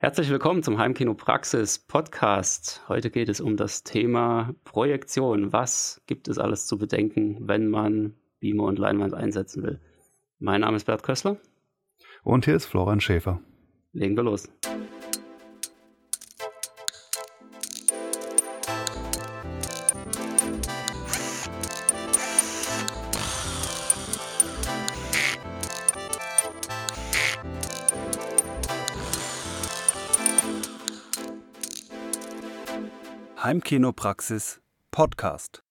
Herzlich willkommen zum Heimkino Praxis Podcast. Heute geht es um das Thema Projektion. Was gibt es alles zu bedenken, wenn man Beamer und Leinwand einsetzen will? Mein Name ist Bert Kössler. Und hier ist Florian Schäfer. Legen wir los. Heimkinopraxis Podcast.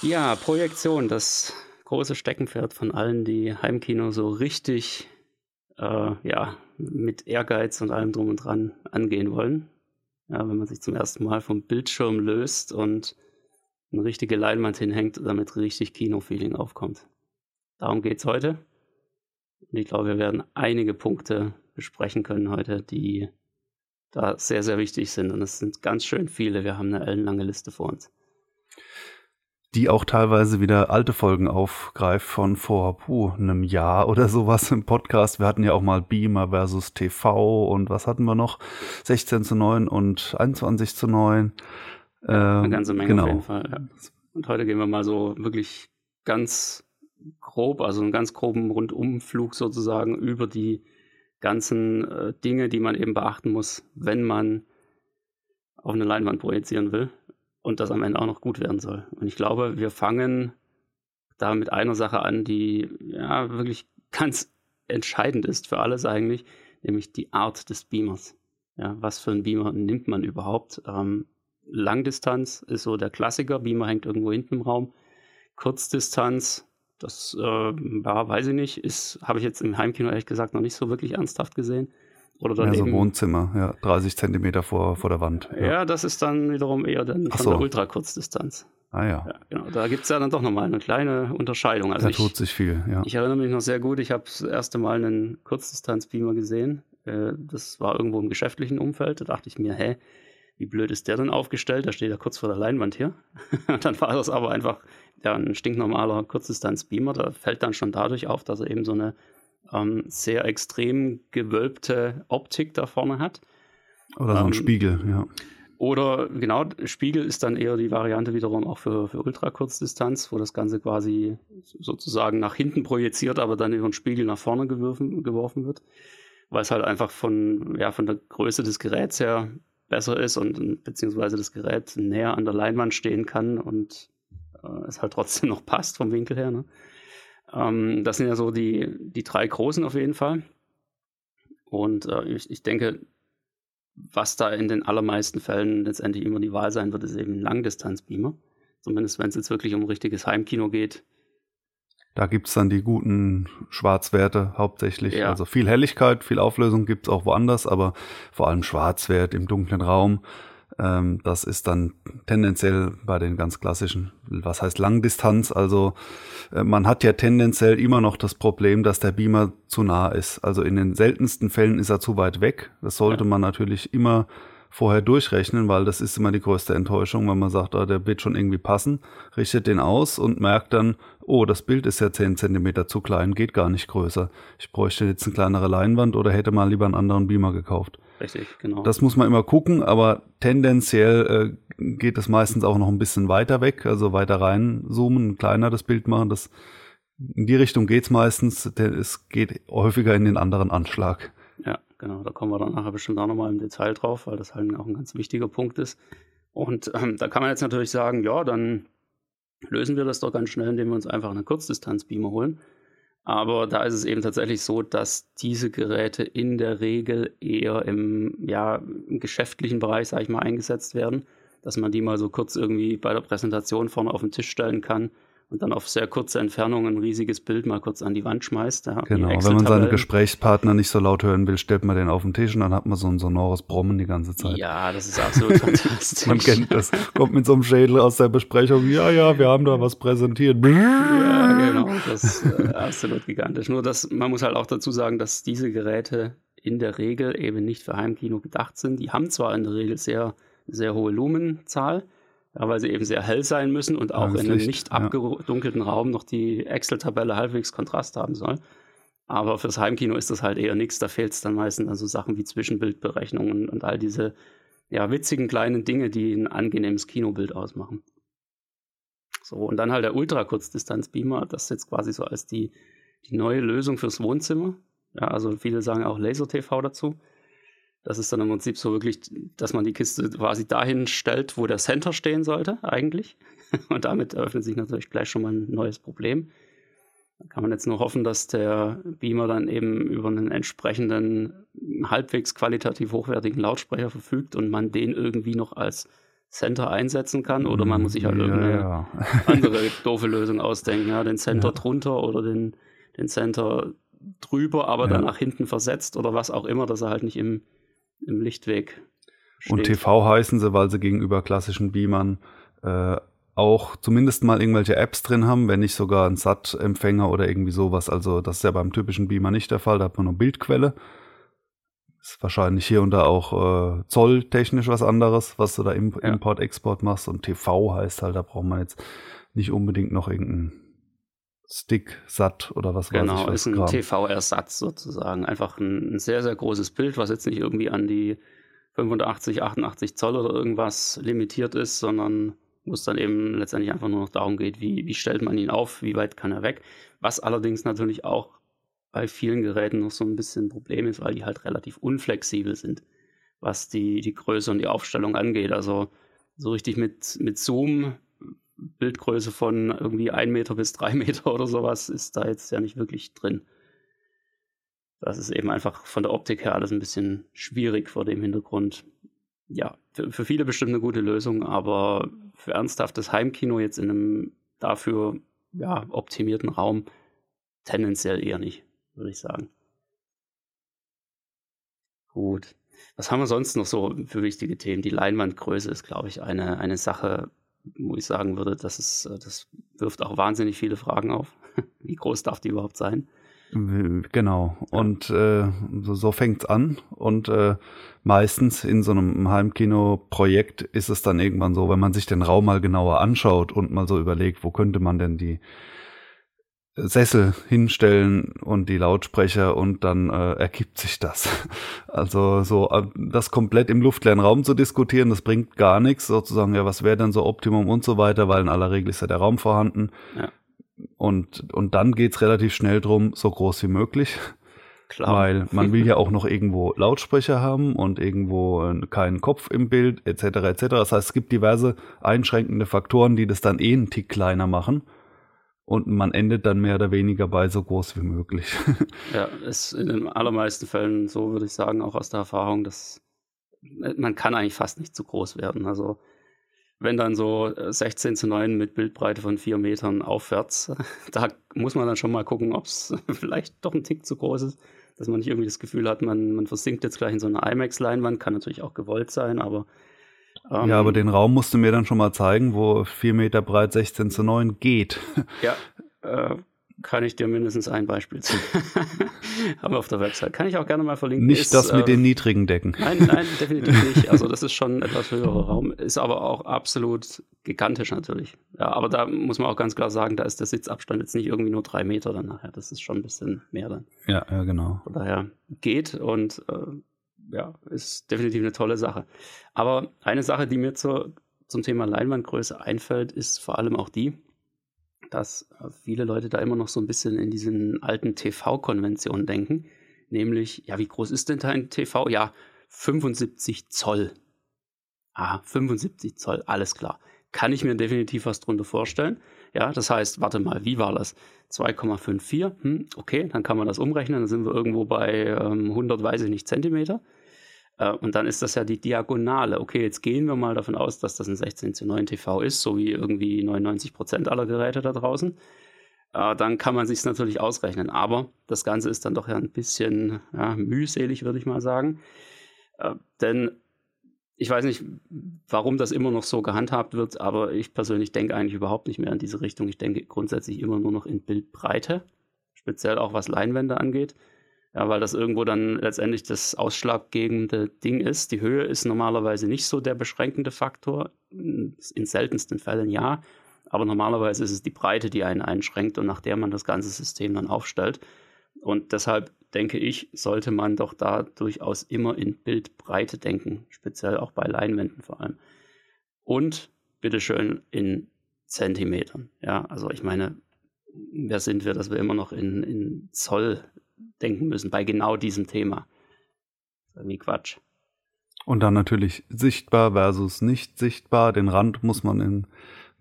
Ja, Projektion, das große Steckenpferd von allen, die Heimkino so richtig äh, ja, mit Ehrgeiz und allem drum und dran angehen wollen. Ja, wenn man sich zum ersten Mal vom Bildschirm löst und eine richtige Leinwand hinhängt, damit richtig Kinofeeling aufkommt. Darum geht es heute. Und ich glaube, wir werden einige Punkte besprechen können heute, die da sehr, sehr wichtig sind. Und es sind ganz schön viele. Wir haben eine ellenlange Liste vor uns. Die auch teilweise wieder alte Folgen aufgreift von vor puh, einem Jahr oder sowas im Podcast. Wir hatten ja auch mal Beamer versus TV und was hatten wir noch? 16 zu 9 und 21 zu 9. Ähm, Eine ganze Menge genau. auf jeden Fall. Ja. Und heute gehen wir mal so wirklich ganz grob, also einen ganz groben Rundumflug sozusagen über die ganzen äh, Dinge, die man eben beachten muss, wenn man auf eine Leinwand projizieren will und das am Ende auch noch gut werden soll. Und ich glaube, wir fangen da mit einer Sache an, die ja wirklich ganz entscheidend ist für alles eigentlich, nämlich die Art des Beamers. Ja, was für einen Beamer nimmt man überhaupt? Ähm, Langdistanz ist so der Klassiker, Beamer hängt irgendwo hinten im Raum. Kurzdistanz das äh, ja, weiß ich nicht. Ist, habe ich jetzt im Heimkino ehrlich gesagt noch nicht so wirklich ernsthaft gesehen. Oder dann ja, so Wohnzimmer, ja, 30 Zentimeter vor, vor der Wand. Ja. ja das ist dann wiederum eher dann von so. der Ultrakurzdistanz. Ah ja. ja genau. Da gibt es ja dann doch nochmal eine kleine Unterscheidung. Also da ich, tut sich viel, ja. Ich erinnere mich noch sehr gut, ich habe das erste Mal einen Kurzdistanz-Beamer gesehen. Äh, das war irgendwo im geschäftlichen Umfeld. Da dachte ich mir, hä, wie blöd ist der denn aufgestellt? Da steht er kurz vor der Leinwand hier. dann war das aber einfach ja, ein stinknormaler Kurzdistanz-Beamer. Da fällt dann schon dadurch auf, dass er eben so eine ähm, sehr extrem gewölbte Optik da vorne hat. Oder so ein ähm, Spiegel, ja. Oder genau, Spiegel ist dann eher die Variante wiederum auch für, für Ultrakurzdistanz, wo das Ganze quasi sozusagen nach hinten projiziert, aber dann über den Spiegel nach vorne geworfen, geworfen wird. Weil es halt einfach von, ja, von der Größe des Geräts her besser ist und beziehungsweise das Gerät näher an der Leinwand stehen kann und äh, es halt trotzdem noch passt vom Winkel her. Ne? Ähm, das sind ja so die, die drei großen auf jeden Fall. Und äh, ich, ich denke, was da in den allermeisten Fällen letztendlich immer die Wahl sein wird, ist eben ein Langdistanzbeamer. Zumindest wenn es jetzt wirklich um richtiges Heimkino geht, da gibt es dann die guten Schwarzwerte hauptsächlich. Ja. Also viel Helligkeit, viel Auflösung gibt es auch woanders, aber vor allem Schwarzwert im dunklen Raum. Ähm, das ist dann tendenziell bei den ganz klassischen, was heißt Langdistanz? Also äh, man hat ja tendenziell immer noch das Problem, dass der Beamer zu nah ist. Also in den seltensten Fällen ist er zu weit weg. Das sollte ja. man natürlich immer vorher durchrechnen, weil das ist immer die größte Enttäuschung, wenn man sagt, ah, der wird schon irgendwie passen, richtet den aus und merkt dann, oh, das Bild ist ja 10 cm zu klein, geht gar nicht größer. Ich bräuchte jetzt eine kleinere Leinwand oder hätte mal lieber einen anderen Beamer gekauft. Richtig, genau. Das muss man immer gucken, aber tendenziell äh, geht es meistens auch noch ein bisschen weiter weg, also weiter reinzoomen, kleiner das Bild machen. Das, in die Richtung geht's meistens, es geht häufiger in den anderen Anschlag. Ja, genau. Da kommen wir dann nachher bestimmt auch nochmal im Detail drauf, weil das halt auch ein ganz wichtiger Punkt ist. Und ähm, da kann man jetzt natürlich sagen, ja, dann lösen wir das doch ganz schnell, indem wir uns einfach einen Kurzdistanzbeamer holen. Aber da ist es eben tatsächlich so, dass diese Geräte in der Regel eher im, ja, im geschäftlichen Bereich, sage ich mal, eingesetzt werden. Dass man die mal so kurz irgendwie bei der Präsentation vorne auf den Tisch stellen kann und dann auf sehr kurze Entfernung ein riesiges Bild mal kurz an die Wand schmeißt. Genau, wenn man seine Gesprächspartner nicht so laut hören will, stellt man den auf den Tisch und dann hat man so ein sonores Brummen die ganze Zeit. Ja, das ist absolut fantastisch. Man kennt das. Kommt mit so einem Schädel aus der Besprechung, ja, ja, wir haben da was präsentiert. ja, genau, das ist äh, absolut gigantisch. Nur, dass man muss halt auch dazu sagen, dass diese Geräte in der Regel eben nicht für Heimkino gedacht sind. Die haben zwar in der Regel sehr, sehr hohe Lumenzahl, ja, weil sie eben sehr hell sein müssen und auch in einem nicht abgedunkelten ja. Raum noch die Excel-Tabelle halbwegs Kontrast haben soll. Aber fürs Heimkino ist das halt eher nichts. Da fehlt es dann meistens an so Sachen wie Zwischenbildberechnungen und all diese ja, witzigen kleinen Dinge, die ein angenehmes Kinobild ausmachen. So, und dann halt der Ultrakurzdistanzbeamer, das ist jetzt quasi so als die, die neue Lösung fürs Wohnzimmer. Ja, also viele sagen auch Laser-TV dazu. Das ist dann im Prinzip so wirklich, dass man die Kiste quasi dahin stellt, wo der Center stehen sollte, eigentlich. Und damit eröffnet sich natürlich gleich schon mal ein neues Problem. Da kann man jetzt nur hoffen, dass der Beamer dann eben über einen entsprechenden, halbwegs qualitativ hochwertigen Lautsprecher verfügt und man den irgendwie noch als Center einsetzen kann. Oder man muss sich halt ja, irgendeine ja. andere doofe Lösung ausdenken. Ja, den Center ja. drunter oder den, den Center drüber, aber dann nach hinten versetzt oder was auch immer, dass er halt nicht im im Lichtweg steht. Und TV heißen sie, weil sie gegenüber klassischen Beamern äh, auch zumindest mal irgendwelche Apps drin haben, wenn nicht sogar ein SAT-Empfänger oder irgendwie sowas. Also das ist ja beim typischen Beamer nicht der Fall, da hat man nur Bildquelle. Ist wahrscheinlich hier und da auch äh, zolltechnisch was anderes, was du da im ja. Import-Export machst. Und TV heißt halt, da braucht man jetzt nicht unbedingt noch irgendeinen Stick satt oder was genau, weiß ich. Genau, ist ein TV-Ersatz sozusagen. Einfach ein, ein, sehr, sehr großes Bild, was jetzt nicht irgendwie an die 85, 88 Zoll oder irgendwas limitiert ist, sondern wo es dann eben letztendlich einfach nur noch darum geht, wie, wie stellt man ihn auf, wie weit kann er weg. Was allerdings natürlich auch bei vielen Geräten noch so ein bisschen ein Problem ist, weil die halt relativ unflexibel sind, was die, die Größe und die Aufstellung angeht. Also so richtig mit, mit Zoom Bildgröße von irgendwie ein Meter bis drei Meter oder sowas ist da jetzt ja nicht wirklich drin. Das ist eben einfach von der Optik her alles ein bisschen schwierig vor dem Hintergrund. Ja, für, für viele bestimmt eine gute Lösung, aber für ernsthaftes Heimkino jetzt in einem dafür ja, optimierten Raum tendenziell eher nicht, würde ich sagen. Gut. Was haben wir sonst noch so für wichtige Themen? Die Leinwandgröße ist, glaube ich, eine, eine Sache, wo ich sagen würde, das, ist, äh, das wirft auch wahnsinnig viele Fragen auf. Wie groß darf die überhaupt sein? Genau. Und äh, so, so fängt's an. Und äh, meistens in so einem Heimkino-Projekt ist es dann irgendwann so, wenn man sich den Raum mal genauer anschaut und mal so überlegt, wo könnte man denn die Sessel hinstellen und die Lautsprecher und dann äh, ergibt sich das. Also so äh, das komplett im luftleeren Raum zu diskutieren, das bringt gar nichts, sozusagen, ja, was wäre denn so Optimum und so weiter, weil in aller Regel ist ja der Raum vorhanden. Ja. Und, und dann geht's relativ schnell drum, so groß wie möglich. Klar. Weil man will ja auch noch irgendwo Lautsprecher haben und irgendwo äh, keinen Kopf im Bild, etc. etc. Das heißt, es gibt diverse einschränkende Faktoren, die das dann eh einen Tick kleiner machen und man endet dann mehr oder weniger bei so groß wie möglich. ja, ist in den allermeisten Fällen so, würde ich sagen, auch aus der Erfahrung, dass man kann eigentlich fast nicht zu groß werden. Also wenn dann so 16 äh, zu 9 mit Bildbreite von 4 Metern aufwärts, da muss man dann schon mal gucken, ob es vielleicht doch ein Tick zu groß ist, dass man nicht irgendwie das Gefühl hat, man, man versinkt jetzt gleich in so eine IMAX-Leinwand, kann natürlich auch gewollt sein, aber ähm, ja, aber den Raum musst du mir dann schon mal zeigen, wo 4 Meter breit 16 zu 9 geht. Ja, äh, kann ich dir mindestens ein Beispiel zu. Haben wir auf der Website. Kann ich auch gerne mal verlinken. Nicht ist, das mit äh, den niedrigen Decken. Nein, nein, definitiv nicht. Also das ist schon ein etwas höherer Raum, ist aber auch absolut gigantisch natürlich. Ja, aber da muss man auch ganz klar sagen, da ist der Sitzabstand jetzt nicht irgendwie nur drei Meter dann nachher. Das ist schon ein bisschen mehr dann. Ja, ja genau. Von daher geht und äh, ja, ist definitiv eine tolle Sache. Aber eine Sache, die mir zur, zum Thema Leinwandgröße einfällt, ist vor allem auch die, dass viele Leute da immer noch so ein bisschen in diesen alten TV-Konventionen denken. Nämlich, ja, wie groß ist denn dein TV? Ja, 75 Zoll. Ah, 75 Zoll, alles klar. Kann ich mir definitiv was drunter vorstellen. Ja, das heißt, warte mal, wie war das? 2,54, hm, okay, dann kann man das umrechnen, dann sind wir irgendwo bei ähm, 100, weiß ich nicht, Zentimeter. Äh, und dann ist das ja die Diagonale. Okay, jetzt gehen wir mal davon aus, dass das ein 16 zu 9 TV ist, so wie irgendwie 99 Prozent aller Geräte da draußen. Äh, dann kann man sich natürlich ausrechnen. Aber das Ganze ist dann doch ja ein bisschen ja, mühselig, würde ich mal sagen. Äh, denn ich weiß nicht, warum das immer noch so gehandhabt wird, aber ich persönlich denke eigentlich überhaupt nicht mehr in diese Richtung. Ich denke grundsätzlich immer nur noch in Bildbreite, speziell auch was Leinwände angeht. Ja, weil das irgendwo dann letztendlich das ausschlaggebende Ding ist. Die Höhe ist normalerweise nicht so der beschränkende Faktor. In seltensten Fällen ja. Aber normalerweise ist es die Breite, die einen einschränkt und nach der man das ganze System dann aufstellt. Und deshalb denke ich, sollte man doch da durchaus immer in Bildbreite denken, speziell auch bei Leinwänden vor allem. Und bitteschön in Zentimetern. Ja, also ich meine, wer sind wir, dass wir immer noch in, in Zoll denken müssen bei genau diesem Thema? Das irgendwie Quatsch. Und dann natürlich sichtbar versus nicht sichtbar. Den Rand muss man im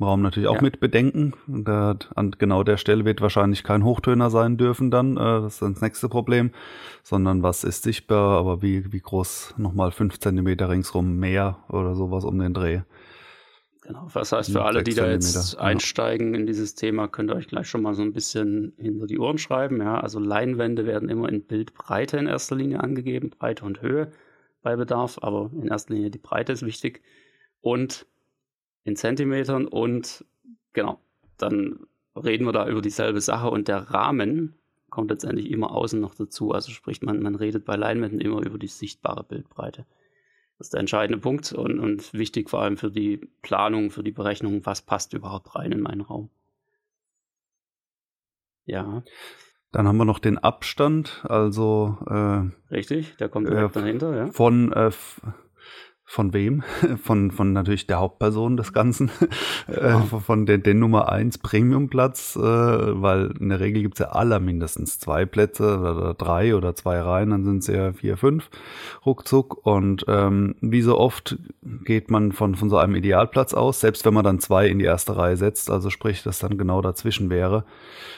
Raum natürlich auch ja. mit bedenken. Da, an genau der Stelle wird wahrscheinlich kein Hochtöner sein dürfen dann. Äh, das ist das nächste Problem. Sondern was ist sichtbar, aber wie, wie groß nochmal fünf Zentimeter ringsrum mehr oder sowas um den Dreh. Genau, was heißt für alle, die da jetzt einsteigen in dieses Thema, könnt ihr euch gleich schon mal so ein bisschen hinter die Ohren schreiben. Ja, also Leinwände werden immer in Bildbreite in erster Linie angegeben, Breite und Höhe bei Bedarf, aber in erster Linie die Breite ist wichtig und in Zentimetern und genau, dann reden wir da über dieselbe Sache und der Rahmen kommt letztendlich immer außen noch dazu. Also sprich, man, man redet bei Leinwänden immer über die sichtbare Bildbreite. Das ist der entscheidende Punkt und, und wichtig vor allem für die Planung, für die Berechnung, was passt überhaupt rein in meinen Raum. Ja. Dann haben wir noch den Abstand, also äh, richtig, der kommt direkt äh, dahinter, ja. Von äh, von wem? Von, von natürlich der Hauptperson des Ganzen, äh, von den, den Nummer 1 Premiumplatz, äh, weil in der Regel gibt's ja aller mindestens zwei Plätze oder drei oder zwei Reihen, dann sind es ja vier, fünf ruckzuck. Und ähm, wie so oft geht man von, von so einem Idealplatz aus, selbst wenn man dann zwei in die erste Reihe setzt, also sprich, das dann genau dazwischen wäre,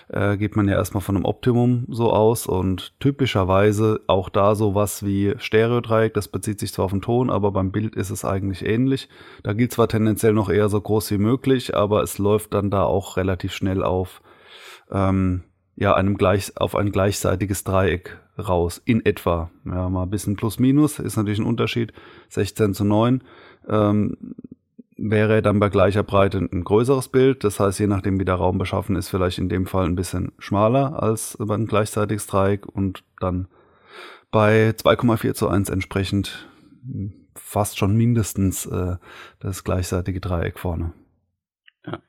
äh, geht man ja erstmal von einem Optimum so aus und typischerweise auch da sowas wie Stereodreieck, das bezieht sich zwar auf den Ton, aber beim Bild Bild ist es eigentlich ähnlich. Da gilt zwar tendenziell noch eher so groß wie möglich, aber es läuft dann da auch relativ schnell auf, ähm, ja, einem gleich, auf ein gleichseitiges Dreieck raus, in etwa. Ja, mal ein bisschen plus minus, ist natürlich ein Unterschied. 16 zu 9. Ähm, wäre dann bei gleicher Breite ein größeres Bild. Das heißt, je nachdem, wie der Raum beschaffen ist, vielleicht in dem Fall ein bisschen schmaler als über ein gleichseitiges Dreieck und dann bei 2,4 zu 1 entsprechend fast schon mindestens äh, das gleichseitige Dreieck vorne. Ja.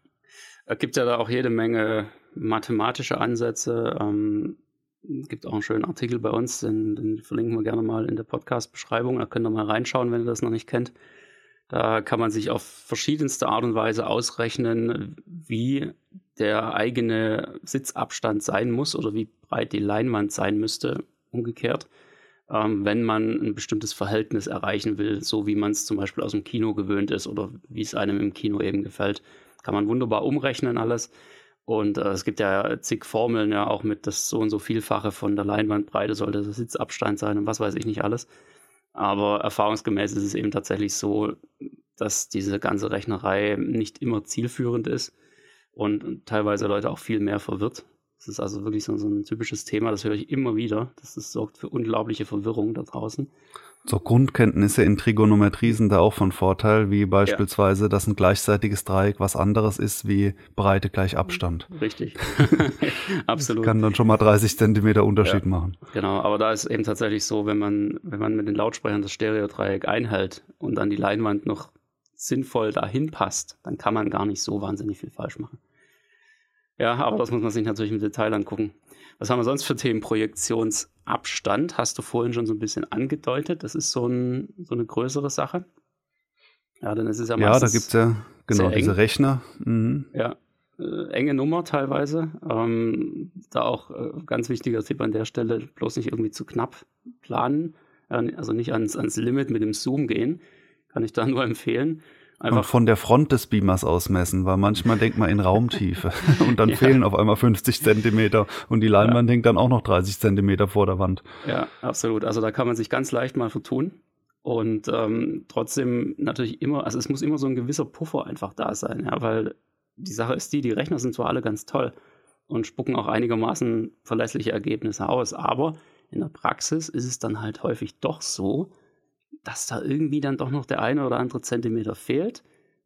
Es gibt ja da auch jede Menge mathematische Ansätze. Ähm, gibt auch einen schönen Artikel bei uns, den, den verlinken wir gerne mal in der Podcast-Beschreibung. Da könnt ihr mal reinschauen, wenn ihr das noch nicht kennt. Da kann man sich auf verschiedenste Art und Weise ausrechnen, wie der eigene Sitzabstand sein muss oder wie breit die Leinwand sein müsste, umgekehrt ähm, wenn man ein bestimmtes Verhältnis erreichen will, so wie man es zum Beispiel aus dem Kino gewöhnt ist oder wie es einem im Kino eben gefällt. Kann man wunderbar umrechnen alles. Und äh, es gibt ja zig Formeln, ja auch mit das so und so Vielfache von der Leinwandbreite sollte der Sitzabstand sein und was weiß ich nicht alles. Aber erfahrungsgemäß ist es eben tatsächlich so, dass diese ganze Rechnerei nicht immer zielführend ist und teilweise Leute auch viel mehr verwirrt. Das ist also wirklich so, so ein typisches Thema, das höre ich immer wieder. Das, das sorgt für unglaubliche Verwirrung da draußen. So Grundkenntnisse in Trigonometrie sind da auch von Vorteil, wie beispielsweise, ja. dass ein gleichseitiges Dreieck was anderes ist wie Breite gleich Abstand. Richtig. Absolut. Das kann dann schon mal 30 Zentimeter Unterschied ja. machen. Genau, aber da ist eben tatsächlich so, wenn man, wenn man mit den Lautsprechern das Stereodreieck einhält und dann die Leinwand noch sinnvoll dahin passt, dann kann man gar nicht so wahnsinnig viel falsch machen. Ja, aber das muss man sich natürlich im Detail angucken. Was haben wir sonst für Themen? Projektionsabstand hast du vorhin schon so ein bisschen angedeutet. Das ist so, ein, so eine größere Sache. Ja, dann ist es ja Ja, da gibt es ja genau diese Rechner. Mhm. Ja, äh, enge Nummer teilweise. Ähm, da auch äh, ganz wichtiger Tipp an der Stelle, bloß nicht irgendwie zu knapp planen. also nicht ans, ans Limit mit dem Zoom gehen. Kann ich da nur empfehlen. Einfach und von der Front des Beamers ausmessen, weil manchmal denkt man in Raumtiefe und dann ja. fehlen auf einmal 50 Zentimeter und die Leinwand ja. hängt dann auch noch 30 Zentimeter vor der Wand. Ja, absolut. Also da kann man sich ganz leicht mal vertun und ähm, trotzdem natürlich immer, also es muss immer so ein gewisser Puffer einfach da sein, ja, weil die Sache ist die, die Rechner sind zwar alle ganz toll und spucken auch einigermaßen verlässliche Ergebnisse aus, aber in der Praxis ist es dann halt häufig doch so, dass da irgendwie dann doch noch der eine oder andere Zentimeter fehlt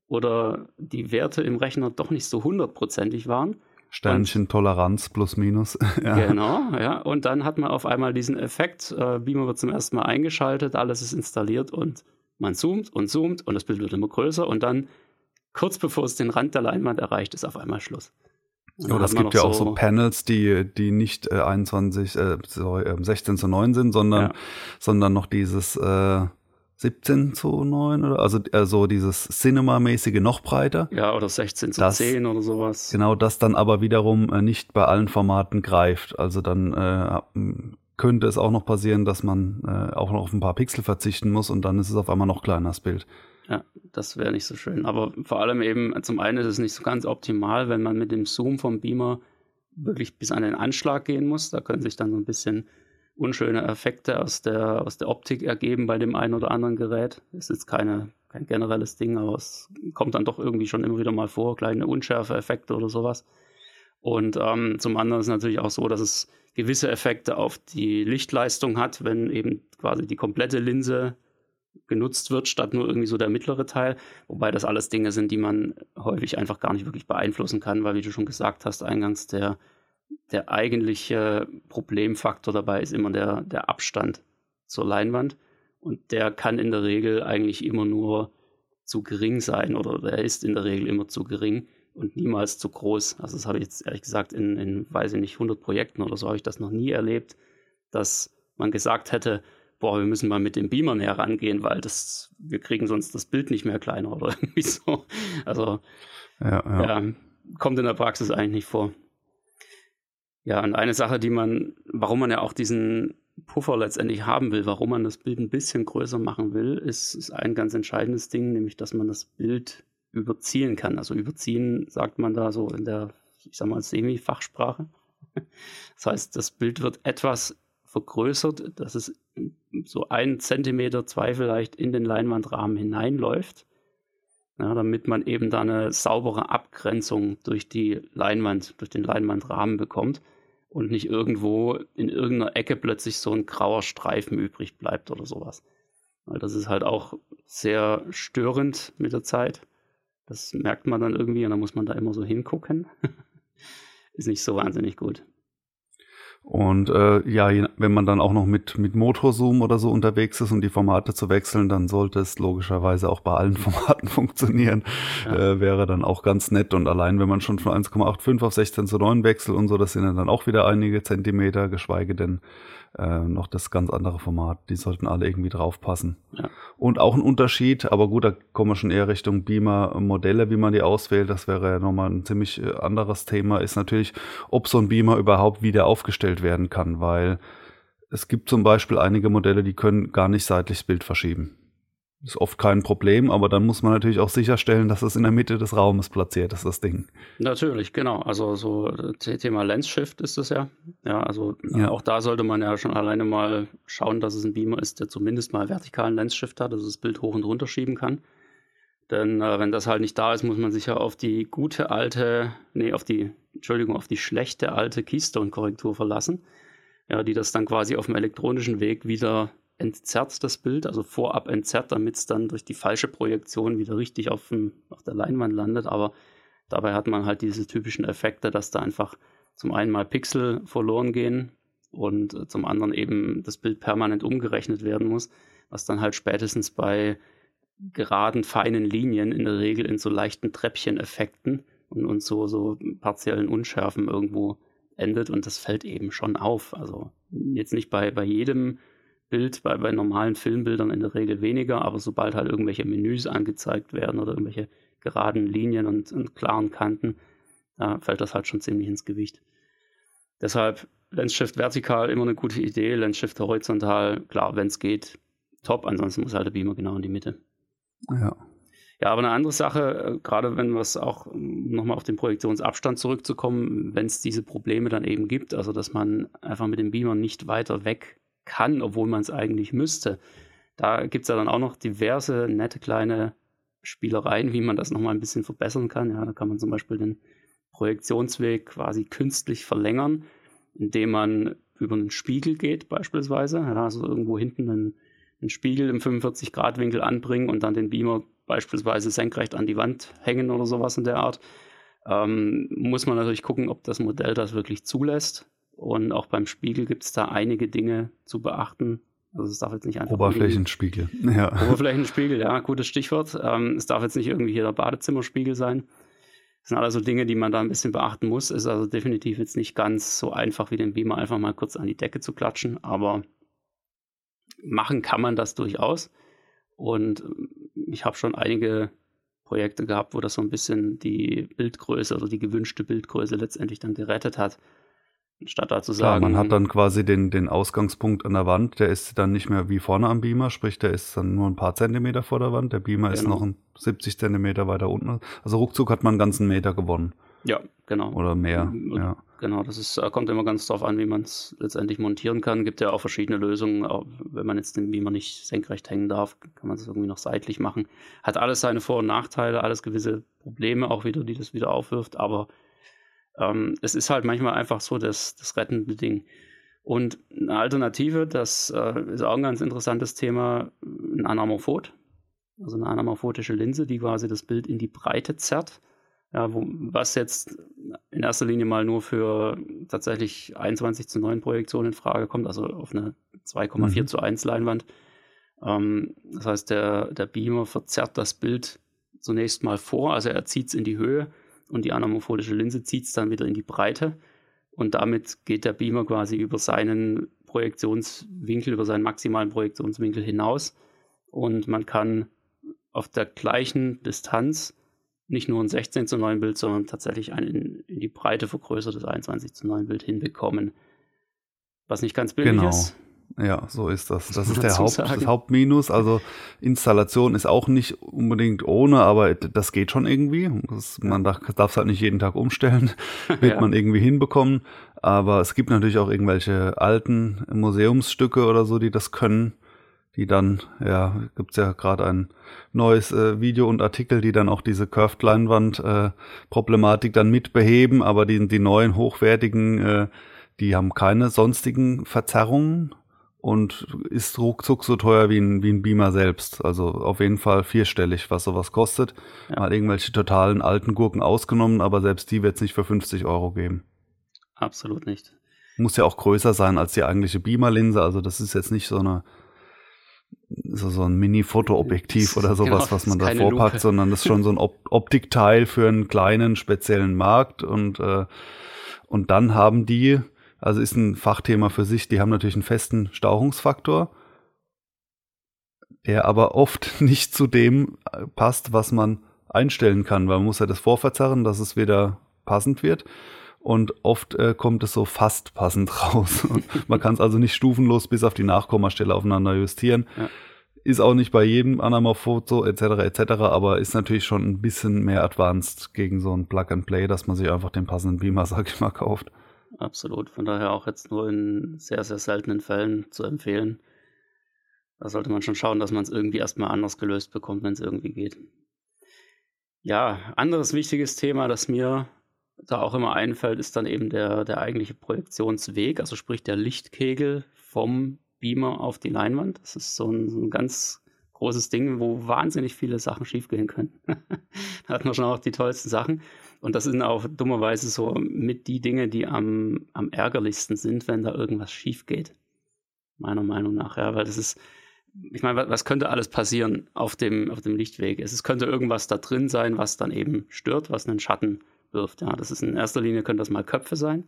oder die Werte im Rechner doch nicht so hundertprozentig waren. Sternchen Toleranz plus minus. ja. Genau, ja. Und dann hat man auf einmal diesen Effekt, äh, Beamer wird zum ersten Mal eingeschaltet, alles ist installiert und man zoomt und zoomt und das Bild wird immer größer und dann kurz bevor es den Rand der Leinwand erreicht, ist auf einmal Schluss. Ja, es gibt ja auch so, Panels, die, die nicht äh, 21, äh, sorry, 16 zu 9 sind, sondern, ja. sondern noch dieses äh, 17 zu 9 oder also also dieses Cinema-mäßige noch breiter. Ja, oder 16 zu das, 10 oder sowas. Genau, das dann aber wiederum äh, nicht bei allen Formaten greift. Also dann äh, könnte es auch noch passieren, dass man äh, auch noch auf ein paar Pixel verzichten muss und dann ist es auf einmal noch kleiner das Bild. Ja, das wäre nicht so schön. Aber vor allem eben, zum einen ist es nicht so ganz optimal, wenn man mit dem Zoom vom Beamer wirklich bis an den Anschlag gehen muss. Da können sich dann so ein bisschen unschöne Effekte aus der, aus der Optik ergeben bei dem einen oder anderen Gerät. Ist jetzt keine, kein generelles Ding, aber es kommt dann doch irgendwie schon immer wieder mal vor, kleine Unschärfe-Effekte oder sowas. Und ähm, zum anderen ist es natürlich auch so, dass es gewisse Effekte auf die Lichtleistung hat, wenn eben quasi die komplette Linse genutzt wird, statt nur irgendwie so der mittlere Teil. Wobei das alles Dinge sind, die man häufig einfach gar nicht wirklich beeinflussen kann, weil, wie du schon gesagt hast, eingangs der der eigentliche Problemfaktor dabei ist immer der, der Abstand zur Leinwand. Und der kann in der Regel eigentlich immer nur zu gering sein oder der ist in der Regel immer zu gering und niemals zu groß. Also das habe ich jetzt ehrlich gesagt in, in weiß ich nicht, 100 Projekten oder so habe ich das noch nie erlebt, dass man gesagt hätte, boah, wir müssen mal mit dem Beamer näher rangehen, weil das, wir kriegen sonst das Bild nicht mehr kleiner oder irgendwie so. Also ja, ja. ja kommt in der Praxis eigentlich nicht vor. Ja, und eine Sache, die man, warum man ja auch diesen Puffer letztendlich haben will, warum man das Bild ein bisschen größer machen will, ist, ist ein ganz entscheidendes Ding, nämlich dass man das Bild überziehen kann. Also überziehen sagt man da so in der, ich sag mal, Semi-Fachsprache. Das heißt, das Bild wird etwas vergrößert, dass es so einen Zentimeter, zwei vielleicht in den Leinwandrahmen hineinläuft, ja, damit man eben da eine saubere Abgrenzung durch die Leinwand, durch den Leinwandrahmen bekommt und nicht irgendwo in irgendeiner Ecke plötzlich so ein grauer Streifen übrig bleibt oder sowas. Weil das ist halt auch sehr störend mit der Zeit. Das merkt man dann irgendwie und dann muss man da immer so hingucken. ist nicht so wahnsinnig gut. Und äh, ja, wenn man dann auch noch mit, mit Motorzoom oder so unterwegs ist, um die Formate zu wechseln, dann sollte es logischerweise auch bei allen Formaten funktionieren. Ja. Äh, wäre dann auch ganz nett. Und allein, wenn man schon von 1,85 auf 16 zu 9 wechselt und so, das sind dann auch wieder einige Zentimeter, geschweige denn äh, noch das ganz andere Format. Die sollten alle irgendwie draufpassen. Ja. Und auch ein Unterschied, aber gut, da kommen wir schon eher Richtung Beamer-Modelle, wie man die auswählt. Das wäre ja nochmal ein ziemlich äh, anderes Thema, ist natürlich, ob so ein Beamer überhaupt wieder aufgestellt werden kann, weil es gibt zum Beispiel einige Modelle, die können gar nicht seitlich das Bild verschieben. Ist oft kein Problem, aber dann muss man natürlich auch sicherstellen, dass es in der Mitte des Raumes platziert ist, das Ding. Natürlich, genau. Also so Thema Lens Shift ist es ja. Ja, also ja. auch da sollte man ja schon alleine mal schauen, dass es ein Beamer ist, der zumindest mal vertikalen Lens Shift hat, dass es das Bild hoch und runter schieben kann. Denn äh, wenn das halt nicht da ist, muss man sich ja auf die gute alte, nee, auf die, Entschuldigung, auf die schlechte alte Keystone-Korrektur verlassen. Ja, die das dann quasi auf dem elektronischen Weg wieder entzerrt das Bild, also vorab entzerrt, damit es dann durch die falsche Projektion wieder richtig auf, dem, auf der Leinwand landet. Aber dabei hat man halt diese typischen Effekte, dass da einfach zum einen mal Pixel verloren gehen und äh, zum anderen eben das Bild permanent umgerechnet werden muss, was dann halt spätestens bei geraden, feinen Linien in der Regel in so leichten Treppcheneffekten und, und so, so partiellen Unschärfen irgendwo endet und das fällt eben schon auf. Also jetzt nicht bei, bei jedem Bild, bei, bei normalen Filmbildern in der Regel weniger, aber sobald halt irgendwelche Menüs angezeigt werden oder irgendwelche geraden Linien und, und klaren Kanten, da fällt das halt schon ziemlich ins Gewicht. Deshalb Lens Shift vertikal immer eine gute Idee, Lens Shift horizontal, klar, wenn es geht, top, ansonsten muss halt der Beamer genau in die Mitte. Ja. Ja, aber eine andere Sache, äh, gerade wenn wir es auch, um nochmal auf den Projektionsabstand zurückzukommen, wenn es diese Probleme dann eben gibt, also dass man einfach mit dem Beamer nicht weiter weg kann, obwohl man es eigentlich müsste. Da gibt es ja dann auch noch diverse nette kleine Spielereien, wie man das nochmal ein bisschen verbessern kann. Ja, da kann man zum Beispiel den Projektionsweg quasi künstlich verlängern, indem man über einen Spiegel geht beispielsweise. Ja, also irgendwo hinten einen, einen Spiegel im 45-Grad-Winkel anbringen und dann den Beamer beispielsweise senkrecht an die Wand hängen oder sowas in der Art. Ähm, muss man natürlich gucken, ob das Modell das wirklich zulässt. Und auch beim Spiegel gibt es da einige Dinge zu beachten. Also es darf jetzt nicht einfach. Oberflächenspiegel. Ja. Oberflächenspiegel, ja, gutes Stichwort. Ähm, es darf jetzt nicht irgendwie hier der Badezimmerspiegel sein. Das sind alles so Dinge, die man da ein bisschen beachten muss. Ist also definitiv jetzt nicht ganz so einfach wie den Beamer einfach mal kurz an die Decke zu klatschen, aber machen kann man das durchaus. Und ich habe schon einige Projekte gehabt, wo das so ein bisschen die Bildgröße oder die gewünschte Bildgröße letztendlich dann gerettet hat. Statt da zu sagen. Klar, man hat dann quasi den, den Ausgangspunkt an der Wand, der ist dann nicht mehr wie vorne am Beamer, sprich, der ist dann nur ein paar Zentimeter vor der Wand. Der Beamer genau. ist noch ein 70 Zentimeter weiter unten. Also ruckzuck hat man einen ganzen Meter gewonnen. Ja, genau. Oder mehr. Ja. Genau, das ist, kommt immer ganz drauf an, wie man es letztendlich montieren kann. Gibt ja auch verschiedene Lösungen. Auch wenn man jetzt den Beamer nicht senkrecht hängen darf, kann man es irgendwie noch seitlich machen. Hat alles seine Vor- und Nachteile, alles gewisse Probleme auch wieder, die das wieder aufwirft. Aber ähm, es ist halt manchmal einfach so das, das rettende Ding. Und eine Alternative, das äh, ist auch ein ganz interessantes Thema, ein Anamorphot. Also eine anamorphotische Linse, die quasi das Bild in die Breite zerrt. Ja, wo, was jetzt in erster Linie mal nur für tatsächlich 21 zu 9 Projektionen in Frage kommt, also auf eine 2,4 mhm. zu 1 Leinwand. Ähm, das heißt, der, der Beamer verzerrt das Bild zunächst mal vor, also er zieht es in die Höhe und die anamorphotische Linse zieht es dann wieder in die Breite und damit geht der Beamer quasi über seinen Projektionswinkel, über seinen maximalen Projektionswinkel hinaus und man kann auf der gleichen Distanz nicht nur ein 16 zu 9 Bild, sondern tatsächlich ein in, in die Breite vergrößertes 21 zu 9 Bild hinbekommen. Was nicht ganz billig genau. ist. Ja, so ist das. Das ist der Haupt, das Hauptminus. Also Installation ist auch nicht unbedingt ohne, aber das geht schon irgendwie. Das, man darf es halt nicht jeden Tag umstellen, wird ja. man irgendwie hinbekommen. Aber es gibt natürlich auch irgendwelche alten Museumsstücke oder so, die das können die dann, ja, gibt's ja gerade ein neues äh, Video und Artikel, die dann auch diese Curved-Leinwand-Problematik äh, dann mitbeheben, aber die, die neuen hochwertigen, äh, die haben keine sonstigen Verzerrungen und ist ruckzuck so teuer wie ein, wie ein Beamer selbst. Also auf jeden Fall vierstellig, was sowas kostet. Ja. Mal irgendwelche totalen alten Gurken ausgenommen, aber selbst die wird's nicht für 50 Euro geben. Absolut nicht. Muss ja auch größer sein als die eigentliche Beamer-Linse, also das ist jetzt nicht so eine so, so ein Mini-Fotoobjektiv oder sowas, genau, was man da vorpackt, Lupe. sondern das ist schon so ein Op Optikteil für einen kleinen speziellen Markt und, äh, und dann haben die, also ist ein Fachthema für sich, die haben natürlich einen festen Stauchungsfaktor, der aber oft nicht zu dem äh, passt, was man einstellen kann, weil man muss ja das vorverzerren, dass es wieder passend wird und oft äh, kommt es so fast passend raus. Man kann es also nicht stufenlos bis auf die Nachkommastelle aufeinander justieren. Ja. Ist auch nicht bei jedem Anamorphoto etc. etc., aber ist natürlich schon ein bisschen mehr advanced gegen so ein Plug and Play, dass man sich einfach den passenden Beamer, sag ich mal, kauft. Absolut. Von daher auch jetzt nur in sehr, sehr seltenen Fällen zu empfehlen. Da sollte man schon schauen, dass man es irgendwie erstmal anders gelöst bekommt, wenn es irgendwie geht. Ja, anderes wichtiges Thema, das mir da auch immer einfällt, ist dann eben der, der eigentliche Projektionsweg, also sprich der Lichtkegel vom Beamer auf die Leinwand. Das ist so ein, so ein ganz großes Ding, wo wahnsinnig viele Sachen schiefgehen können. da hat man schon auch die tollsten Sachen. Und das sind auch dummerweise so mit die Dinge, die am, am ärgerlichsten sind, wenn da irgendwas schief geht. Meiner Meinung nach, ja, weil das ist, ich meine, was könnte alles passieren auf dem, auf dem Lichtweg? Es könnte irgendwas da drin sein, was dann eben stört, was einen Schatten wirft. Ja, das ist in erster Linie können das mal Köpfe sein.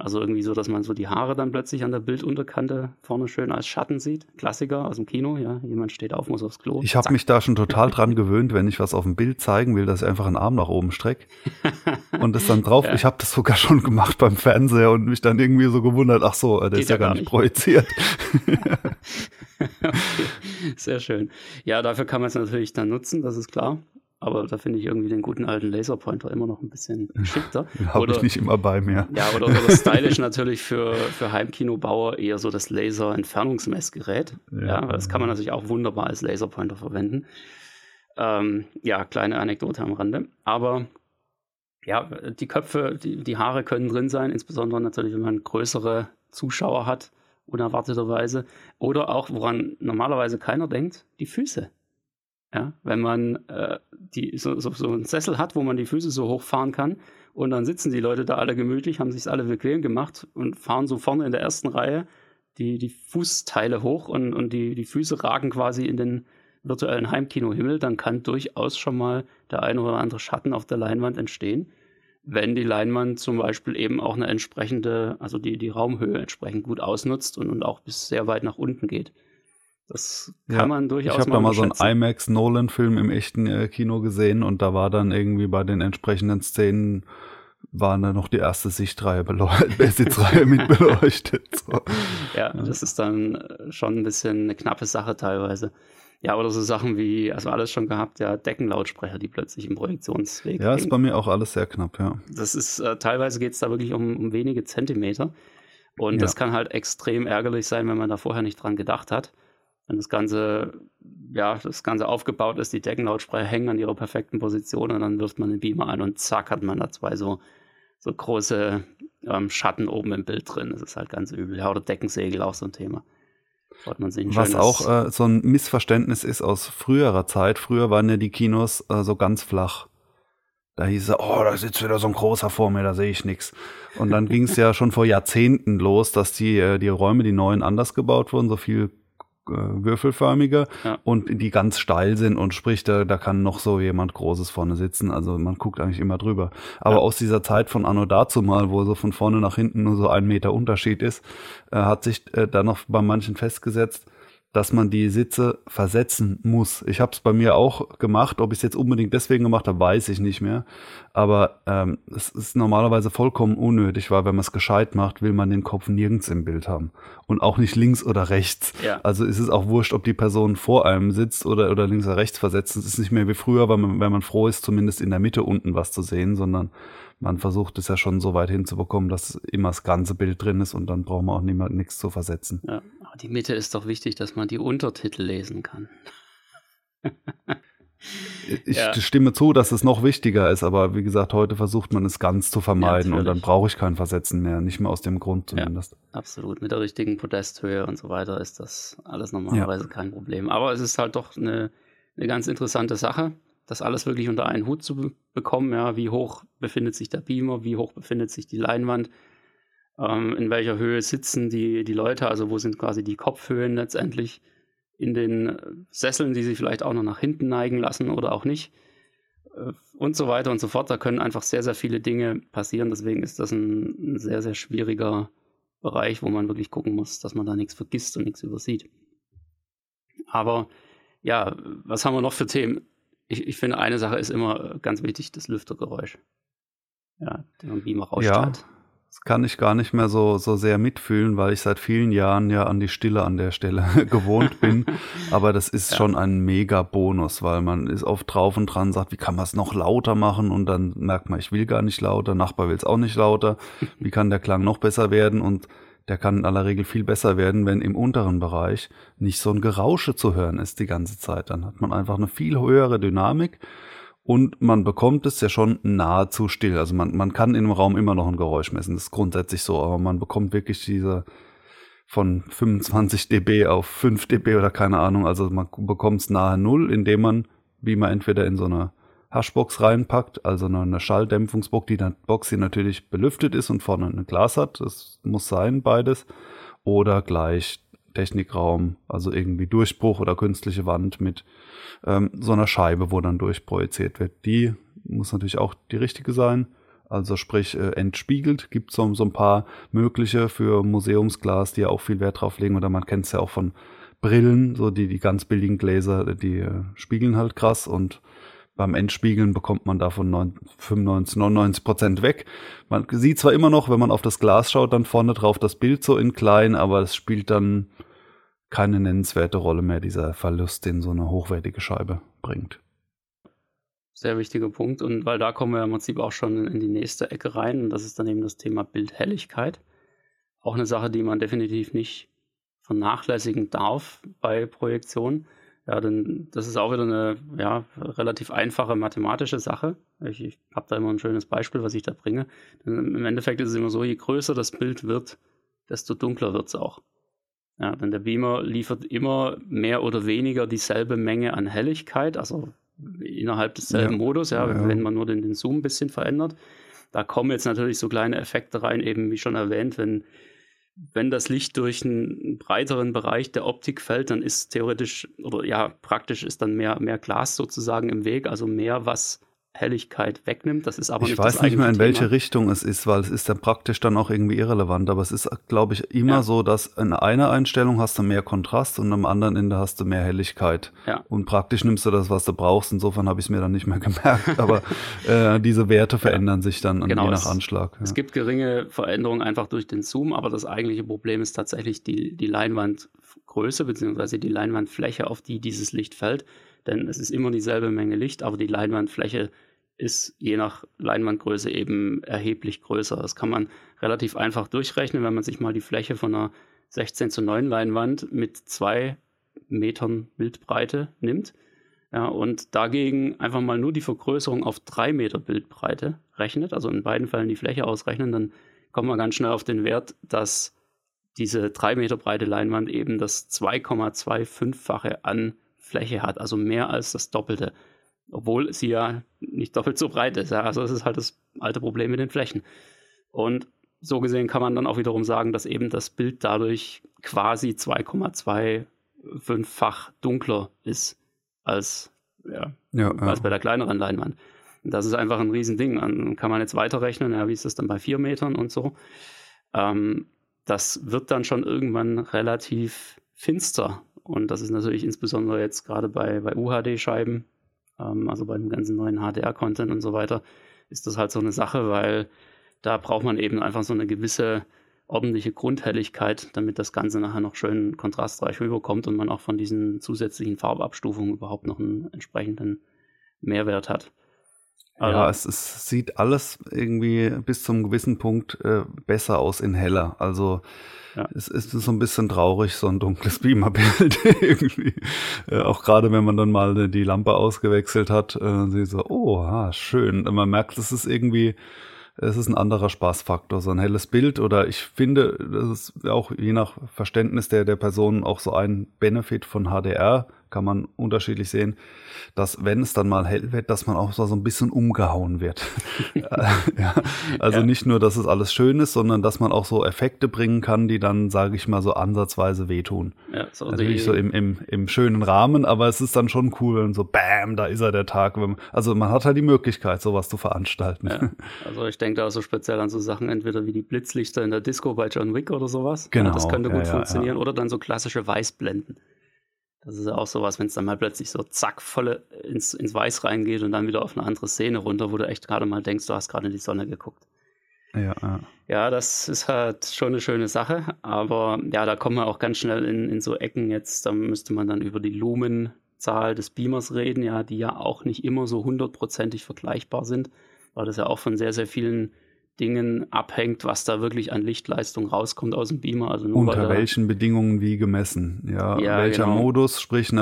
Also irgendwie so, dass man so die Haare dann plötzlich an der Bildunterkante vorne schön als Schatten sieht. Klassiker aus dem Kino, ja. Jemand steht auf, muss aufs Klo. Ich habe mich da schon total dran gewöhnt, wenn ich was auf dem Bild zeigen will, dass ich einfach einen Arm nach oben strecke und das dann drauf. ja. Ich habe das sogar schon gemacht beim Fernseher und mich dann irgendwie so gewundert, ach so, der Geht ist ja, gar nicht projiziert. okay. Sehr schön. Ja, dafür kann man es natürlich dann nutzen, das ist klar. Aber da finde ich irgendwie den guten alten Laserpointer immer noch ein bisschen geschickter. Habe ich nicht immer bei mir. Ja, oder, oder stylisch natürlich für, für Heimkinobauer eher so das Laser-Entfernungsmessgerät. Ja, ja, das kann man natürlich auch wunderbar als Laserpointer verwenden. Ähm, ja, kleine Anekdote am Rande. Aber ja, die Köpfe, die, die Haare können drin sein, insbesondere natürlich, wenn man größere Zuschauer hat, unerwarteterweise. Oder auch, woran normalerweise keiner denkt, die Füße. Ja, wenn man äh, die, so, so, so einen Sessel hat, wo man die Füße so hochfahren kann und dann sitzen die Leute da alle gemütlich, haben sich alle bequem gemacht und fahren so vorne in der ersten Reihe die, die Fußteile hoch und, und die, die Füße ragen quasi in den, virtuellen Heimkinohimmel, dann kann durchaus schon mal der eine oder andere Schatten auf der Leinwand entstehen, wenn die Leinwand zum Beispiel eben auch eine entsprechende, also die, die Raumhöhe entsprechend gut ausnutzt und, und auch bis sehr weit nach unten geht. Das kann ja, man durchaus Ich habe da mal so einen IMAX Nolan-Film im echten äh, Kino gesehen und da war dann irgendwie bei den entsprechenden Szenen waren da noch die erste Sichtreihe beleuchtet, Sitzreihe mit beleuchtet. So. Ja, das ist dann äh, schon ein bisschen eine knappe Sache teilweise. Ja, oder so Sachen wie, also alles schon gehabt, ja, Deckenlautsprecher, die plötzlich im Projektionsweg. Ja, ist bei mir auch alles sehr knapp, ja. Das ist, äh, teilweise geht es da wirklich um, um wenige Zentimeter. Und ja. das kann halt extrem ärgerlich sein, wenn man da vorher nicht dran gedacht hat. Wenn das Ganze, ja, das Ganze aufgebaut ist, die Deckenlautsprecher hängen an ihrer perfekten Position und dann wirft man den Beamer ein und zack hat man da zwei so, so große ähm, Schatten oben im Bild drin. Das ist halt ganz übel. Ja, oder Deckensegel auch so ein Thema. Was auch äh, so ein Missverständnis ist aus früherer Zeit. Früher waren ja die Kinos äh, so ganz flach. Da hieß es, oh, da sitzt wieder so ein großer vor mir, da sehe ich nichts. Und dann ging es ja schon vor Jahrzehnten los, dass die, äh, die Räume, die neuen, anders gebaut wurden, so viel äh, würfelförmige ja. und die ganz steil sind und sprich, da, da kann noch so jemand Großes vorne sitzen. Also man guckt eigentlich immer drüber. Aber ja. aus dieser Zeit von Anno dazu mal, wo so von vorne nach hinten nur so ein Meter Unterschied ist, äh, hat sich äh, da noch bei manchen festgesetzt, dass man die Sitze versetzen muss. Ich habe es bei mir auch gemacht. Ob ich es jetzt unbedingt deswegen gemacht habe, weiß ich nicht mehr. Aber ähm, es ist normalerweise vollkommen unnötig, weil wenn man es gescheit macht, will man den Kopf nirgends im Bild haben. Und auch nicht links oder rechts. Ja. Also ist es auch wurscht, ob die Person vor einem sitzt oder, oder links oder rechts versetzt. Es ist nicht mehr wie früher, weil man, wenn man froh ist, zumindest in der Mitte unten was zu sehen, sondern man versucht es ja schon so weit hinzubekommen, dass immer das ganze Bild drin ist und dann braucht man auch nichts zu versetzen. Ja, die Mitte ist doch wichtig, dass man die Untertitel lesen kann. ich ja. stimme zu, dass es noch wichtiger ist, aber wie gesagt, heute versucht man es ganz zu vermeiden ja, und dann brauche ich kein Versetzen mehr, nicht mehr aus dem Grund zumindest. Ja, absolut, mit der richtigen Podesthöhe und so weiter ist das alles normalerweise kein Problem. Aber es ist halt doch eine, eine ganz interessante Sache das alles wirklich unter einen Hut zu bekommen. Ja, wie hoch befindet sich der Beamer, wie hoch befindet sich die Leinwand, ähm, in welcher Höhe sitzen die, die Leute, also wo sind quasi die Kopfhöhen letztendlich in den Sesseln, die sich vielleicht auch noch nach hinten neigen lassen oder auch nicht äh, und so weiter und so fort. Da können einfach sehr, sehr viele Dinge passieren. Deswegen ist das ein, ein sehr, sehr schwieriger Bereich, wo man wirklich gucken muss, dass man da nichts vergisst und nichts übersieht. Aber ja, was haben wir noch für Themen? ich, ich finde, eine Sache ist immer ganz wichtig, das Lüftergeräusch. Ja, den Beamer rausstrahlt. Ja, kann ich gar nicht mehr so, so sehr mitfühlen, weil ich seit vielen Jahren ja an die Stille an der Stelle gewohnt bin. Aber das ist ja. schon ein mega Bonus, weil man ist oft drauf und dran, sagt, wie kann man es noch lauter machen? Und dann merkt man, ich will gar nicht lauter, Nachbar will es auch nicht lauter. Wie kann der Klang noch besser werden? Und der kann in aller Regel viel besser werden, wenn im unteren Bereich nicht so ein Gerausche zu hören ist die ganze Zeit. Dann hat man einfach eine viel höhere Dynamik und man bekommt es ja schon nahezu still. Also man, man kann in einem Raum immer noch ein Geräusch messen, das ist grundsätzlich so, aber man bekommt wirklich diese von 25 dB auf 5 dB oder keine Ahnung, also man bekommt es nahe Null, indem man, wie man entweder in so einer Hashbox reinpackt, also eine Schalldämpfungsbox, die dann Box, die natürlich belüftet ist und vorne ein Glas hat. Das muss sein, beides. Oder gleich Technikraum, also irgendwie Durchbruch oder künstliche Wand mit ähm, so einer Scheibe, wo dann durchprojiziert wird. Die muss natürlich auch die richtige sein. Also sprich äh, entspiegelt. Gibt so, so ein paar mögliche für Museumsglas, die ja auch viel Wert drauf legen. Oder man kennt es ja auch von Brillen, so die, die ganz billigen Gläser, die äh, spiegeln halt krass und beim Endspiegeln bekommt man davon 95, 99 Prozent weg. Man sieht zwar immer noch, wenn man auf das Glas schaut, dann vorne drauf das Bild so in klein, aber es spielt dann keine nennenswerte Rolle mehr, dieser Verlust, den so eine hochwertige Scheibe bringt. Sehr wichtiger Punkt und weil da kommen wir im Prinzip auch schon in die nächste Ecke rein und das ist dann eben das Thema Bildhelligkeit. Auch eine Sache, die man definitiv nicht vernachlässigen darf bei Projektionen ja, dann das ist auch wieder eine ja, relativ einfache mathematische Sache. Ich, ich habe da immer ein schönes Beispiel, was ich da bringe. Denn Im Endeffekt ist es immer so, je größer das Bild wird, desto dunkler wird es auch. Ja, denn der Beamer liefert immer mehr oder weniger dieselbe Menge an Helligkeit, also innerhalb desselben ja. Modus, ja, ja, wenn man nur den, den Zoom ein bisschen verändert. Da kommen jetzt natürlich so kleine Effekte rein, eben wie schon erwähnt, wenn wenn das Licht durch einen breiteren Bereich der Optik fällt, dann ist theoretisch oder ja, praktisch ist dann mehr, mehr Glas sozusagen im Weg, also mehr, was Helligkeit wegnimmt. Das ist aber ich nicht weiß nicht mehr, in welche Richtung es ist, weil es ist dann praktisch dann auch irgendwie irrelevant. Aber es ist, glaube ich, immer ja. so, dass in einer Einstellung hast du mehr Kontrast und am anderen Ende hast du mehr Helligkeit. Ja. Und praktisch nimmst du das, was du brauchst. Insofern habe ich es mir dann nicht mehr gemerkt. aber äh, diese Werte verändern ja. sich dann genau, je nach Anschlag. Es, es gibt geringe Veränderungen einfach durch den Zoom, aber das eigentliche Problem ist tatsächlich die, die Leinwandgröße beziehungsweise die Leinwandfläche, auf die dieses Licht fällt. Denn es ist immer dieselbe Menge Licht, aber die Leinwandfläche ist je nach Leinwandgröße eben erheblich größer. Das kann man relativ einfach durchrechnen, wenn man sich mal die Fläche von einer 16 zu 9 Leinwand mit zwei Metern Bildbreite nimmt. Ja, und dagegen einfach mal nur die Vergrößerung auf drei Meter Bildbreite rechnet, also in beiden Fällen die Fläche ausrechnen, dann kommt man ganz schnell auf den Wert, dass diese drei Meter breite Leinwand eben das 2,25-fache an Fläche hat, also mehr als das Doppelte obwohl sie ja nicht doppelt so breit ist. Ja. Also es ist halt das alte Problem mit den Flächen. Und so gesehen kann man dann auch wiederum sagen, dass eben das Bild dadurch quasi 2,25-fach dunkler ist als, ja, ja, als bei der kleineren Leinwand. Und das ist einfach ein Riesending. Dann kann man jetzt weiterrechnen, ja, wie ist das dann bei vier Metern und so. Ähm, das wird dann schon irgendwann relativ finster. Und das ist natürlich insbesondere jetzt gerade bei, bei UHD-Scheiben ähm, also bei dem ganzen neuen HDR-Content und so weiter, ist das halt so eine Sache, weil da braucht man eben einfach so eine gewisse ordentliche Grundhelligkeit, damit das Ganze nachher noch schön kontrastreich rüberkommt und man auch von diesen zusätzlichen Farbabstufungen überhaupt noch einen entsprechenden Mehrwert hat. Also, ja, es, es, sieht alles irgendwie bis zum gewissen Punkt äh, besser aus in heller. Also ja. es ist so ein bisschen traurig, so ein dunkles Beamerbild irgendwie. Äh, auch gerade wenn man dann mal die Lampe ausgewechselt hat, äh, sie so, oh, ah, schön. Und man merkt, es ist irgendwie, es ist ein anderer Spaßfaktor, so ein helles Bild. Oder ich finde, das ist auch je nach Verständnis der, der Person auch so ein Benefit von HDR kann man unterschiedlich sehen, dass wenn es dann mal hell wird, dass man auch so ein bisschen umgehauen wird. ja, also ja. nicht nur, dass es alles schön ist, sondern dass man auch so Effekte bringen kann, die dann, sage ich mal, so ansatzweise wehtun. Ja, so Natürlich so im, im, im schönen Rahmen, aber es ist dann schon cool, wenn so Bam, da ist er der Tag. Also man hat halt die Möglichkeit, sowas zu veranstalten. Ja. Also ich denke da so speziell an so Sachen, entweder wie die Blitzlichter in der Disco bei John Wick oder sowas. Genau. das könnte gut funktionieren. Oder dann so klassische Weißblenden. Das ist ja auch sowas, wenn es dann mal plötzlich so zack volle ins, ins Weiß reingeht und dann wieder auf eine andere Szene runter, wo du echt gerade mal denkst, du hast gerade in die Sonne geguckt. Ja, ja. ja, das ist halt schon eine schöne Sache, aber ja, da kommen wir auch ganz schnell in, in so Ecken jetzt, da müsste man dann über die Lumenzahl des Beamers reden, ja, die ja auch nicht immer so hundertprozentig vergleichbar sind, weil das ja auch von sehr, sehr vielen Dingen abhängt, was da wirklich an Lichtleistung rauskommt aus dem Beamer. Also nur Unter welchen Bedingungen wie gemessen? Ja, ja welcher genau. Modus, sprich